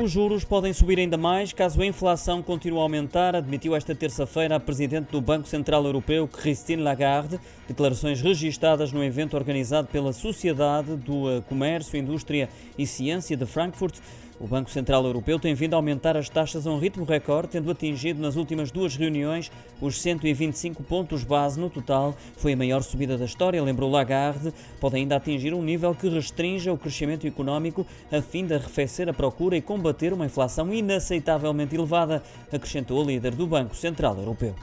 Os juros podem subir ainda mais caso a inflação continue a aumentar, admitiu esta terça-feira a presidente do Banco Central Europeu, Christine Lagarde, declarações registadas no evento organizado pela Sociedade do Comércio, Indústria e Ciência de Frankfurt. O Banco Central Europeu tem vindo a aumentar as taxas a um ritmo recorde, tendo atingido nas últimas duas reuniões os 125 pontos base no total. Foi a maior subida da história, lembrou Lagarde. Pode ainda atingir um nível que restrinja o crescimento económico a fim de arrefecer a procura e combater uma inflação inaceitavelmente elevada, acrescentou o líder do Banco Central Europeu.